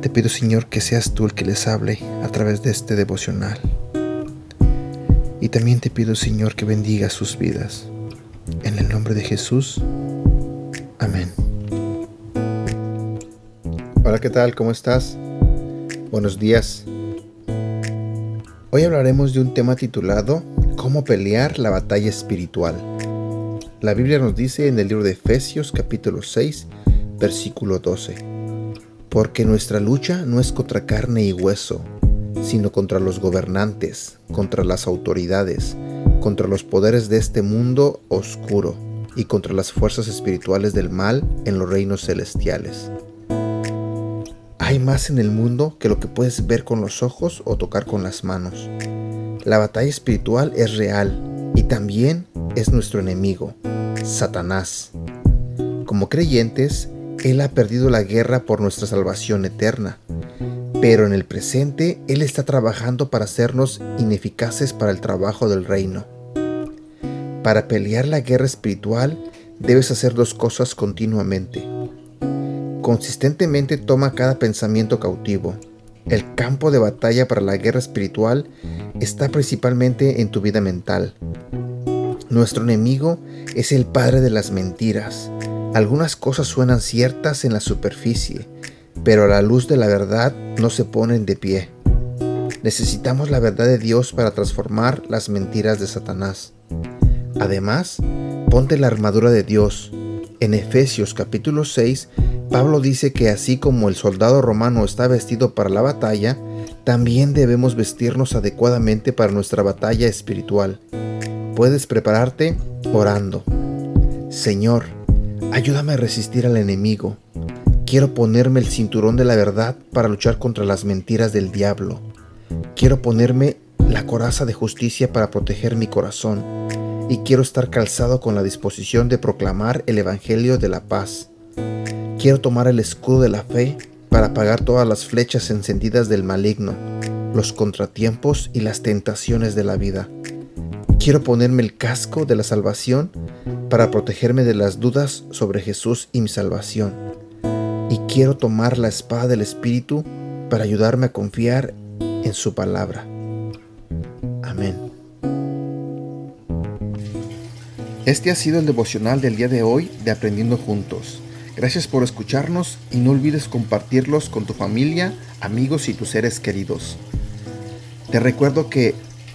Te pido, Señor, que seas tú el que les hable a través de este devocional. Y también te pido, Señor, que bendiga sus vidas. En el nombre de Jesús. Amén. Hola, ¿qué tal? ¿Cómo estás? Buenos días. Hoy hablaremos de un tema titulado Cómo pelear la batalla espiritual. La Biblia nos dice en el libro de Efesios capítulo 6, versículo 12, Porque nuestra lucha no es contra carne y hueso, sino contra los gobernantes, contra las autoridades, contra los poderes de este mundo oscuro y contra las fuerzas espirituales del mal en los reinos celestiales. Hay más en el mundo que lo que puedes ver con los ojos o tocar con las manos. La batalla espiritual es real y también es nuestro enemigo, Satanás. Como creyentes, Él ha perdido la guerra por nuestra salvación eterna, pero en el presente Él está trabajando para hacernos ineficaces para el trabajo del reino. Para pelear la guerra espiritual, debes hacer dos cosas continuamente consistentemente toma cada pensamiento cautivo. El campo de batalla para la guerra espiritual está principalmente en tu vida mental. Nuestro enemigo es el padre de las mentiras. Algunas cosas suenan ciertas en la superficie, pero a la luz de la verdad no se ponen de pie. Necesitamos la verdad de Dios para transformar las mentiras de Satanás. Además, ponte la armadura de Dios. En Efesios capítulo 6 Pablo dice que así como el soldado romano está vestido para la batalla, también debemos vestirnos adecuadamente para nuestra batalla espiritual. Puedes prepararte orando. Señor, ayúdame a resistir al enemigo. Quiero ponerme el cinturón de la verdad para luchar contra las mentiras del diablo. Quiero ponerme la coraza de justicia para proteger mi corazón. Y quiero estar calzado con la disposición de proclamar el Evangelio de la paz. Quiero tomar el escudo de la fe para apagar todas las flechas encendidas del maligno, los contratiempos y las tentaciones de la vida. Quiero ponerme el casco de la salvación para protegerme de las dudas sobre Jesús y mi salvación. Y quiero tomar la espada del Espíritu para ayudarme a confiar en su palabra. Amén. Este ha sido el devocional del día de hoy de Aprendiendo Juntos. Gracias por escucharnos y no olvides compartirlos con tu familia, amigos y tus seres queridos. Te recuerdo que